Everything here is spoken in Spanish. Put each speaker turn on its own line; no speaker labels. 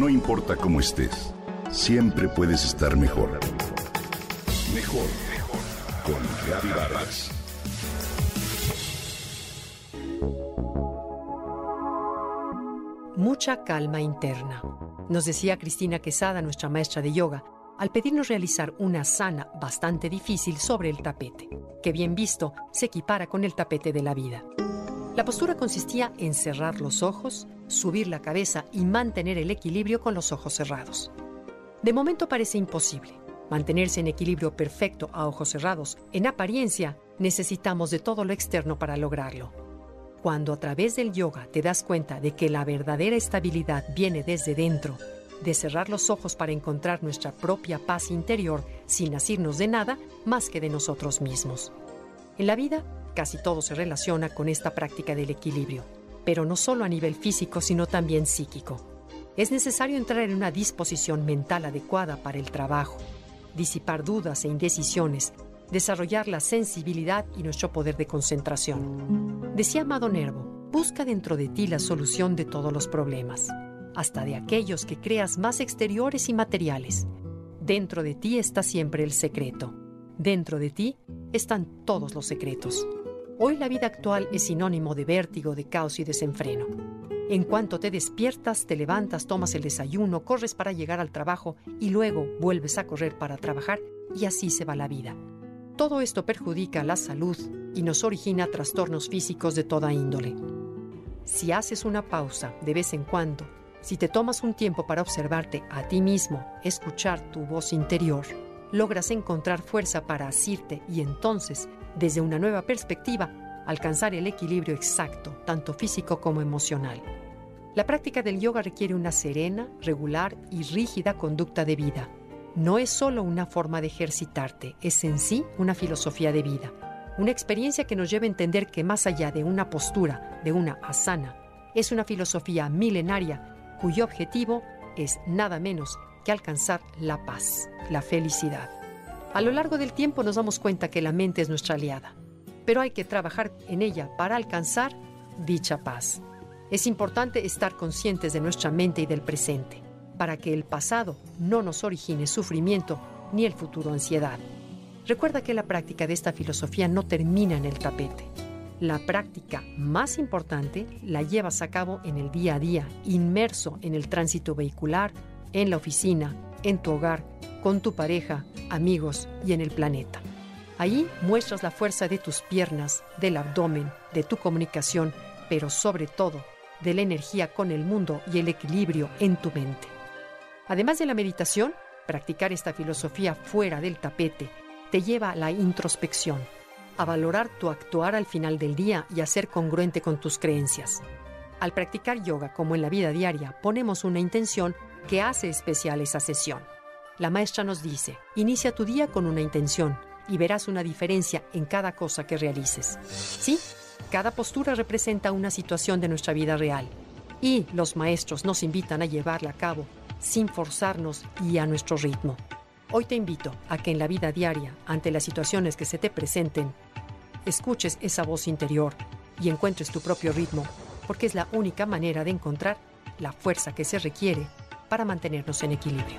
No importa cómo estés, siempre puedes estar mejor. Mejor, mejor. Con Reavivadas.
Mucha calma interna. Nos decía Cristina Quesada, nuestra maestra de yoga, al pedirnos realizar una sana bastante difícil sobre el tapete, que bien visto se equipara con el tapete de la vida. La postura consistía en cerrar los ojos, subir la cabeza y mantener el equilibrio con los ojos cerrados. De momento parece imposible. Mantenerse en equilibrio perfecto a ojos cerrados, en apariencia, necesitamos de todo lo externo para lograrlo. Cuando a través del yoga te das cuenta de que la verdadera estabilidad viene desde dentro, de cerrar los ojos para encontrar nuestra propia paz interior sin asirnos de nada más que de nosotros mismos. En la vida, casi todo se relaciona con esta práctica del equilibrio, pero no solo a nivel físico, sino también psíquico. Es necesario entrar en una disposición mental adecuada para el trabajo, disipar dudas e indecisiones, desarrollar la sensibilidad y nuestro poder de concentración. Decía Amado Nervo, busca dentro de ti la solución de todos los problemas, hasta de aquellos que creas más exteriores y materiales. Dentro de ti está siempre el secreto. Dentro de ti están todos los secretos. Hoy la vida actual es sinónimo de vértigo, de caos y desenfreno. En cuanto te despiertas, te levantas, tomas el desayuno, corres para llegar al trabajo y luego vuelves a correr para trabajar y así se va la vida. Todo esto perjudica la salud y nos origina trastornos físicos de toda índole. Si haces una pausa de vez en cuando, si te tomas un tiempo para observarte a ti mismo, escuchar tu voz interior, logras encontrar fuerza para asirte y entonces, desde una nueva perspectiva, alcanzar el equilibrio exacto, tanto físico como emocional. La práctica del yoga requiere una serena, regular y rígida conducta de vida no es solo una forma de ejercitarte, es en sí una filosofía de vida, una experiencia que nos lleva a entender que más allá de una postura, de una asana, es una filosofía milenaria cuyo objetivo es nada menos que alcanzar la paz, la felicidad. A lo largo del tiempo nos damos cuenta que la mente es nuestra aliada, pero hay que trabajar en ella para alcanzar dicha paz. Es importante estar conscientes de nuestra mente y del presente para que el pasado no nos origine sufrimiento ni el futuro ansiedad. Recuerda que la práctica de esta filosofía no termina en el tapete. La práctica más importante la llevas a cabo en el día a día, inmerso en el tránsito vehicular, en la oficina, en tu hogar, con tu pareja, amigos y en el planeta. Allí muestras la fuerza de tus piernas, del abdomen, de tu comunicación, pero sobre todo de la energía con el mundo y el equilibrio en tu mente. Además de la meditación, practicar esta filosofía fuera del tapete te lleva a la introspección, a valorar tu actuar al final del día y a ser congruente con tus creencias. Al practicar yoga como en la vida diaria, ponemos una intención que hace especial esa sesión. La maestra nos dice, inicia tu día con una intención y verás una diferencia en cada cosa que realices. Sí, cada postura representa una situación de nuestra vida real y los maestros nos invitan a llevarla a cabo sin forzarnos y a nuestro ritmo. Hoy te invito a que en la vida diaria, ante las situaciones que se te presenten, escuches esa voz interior y encuentres tu propio ritmo, porque es la única manera de encontrar la fuerza que se requiere para mantenernos en equilibrio.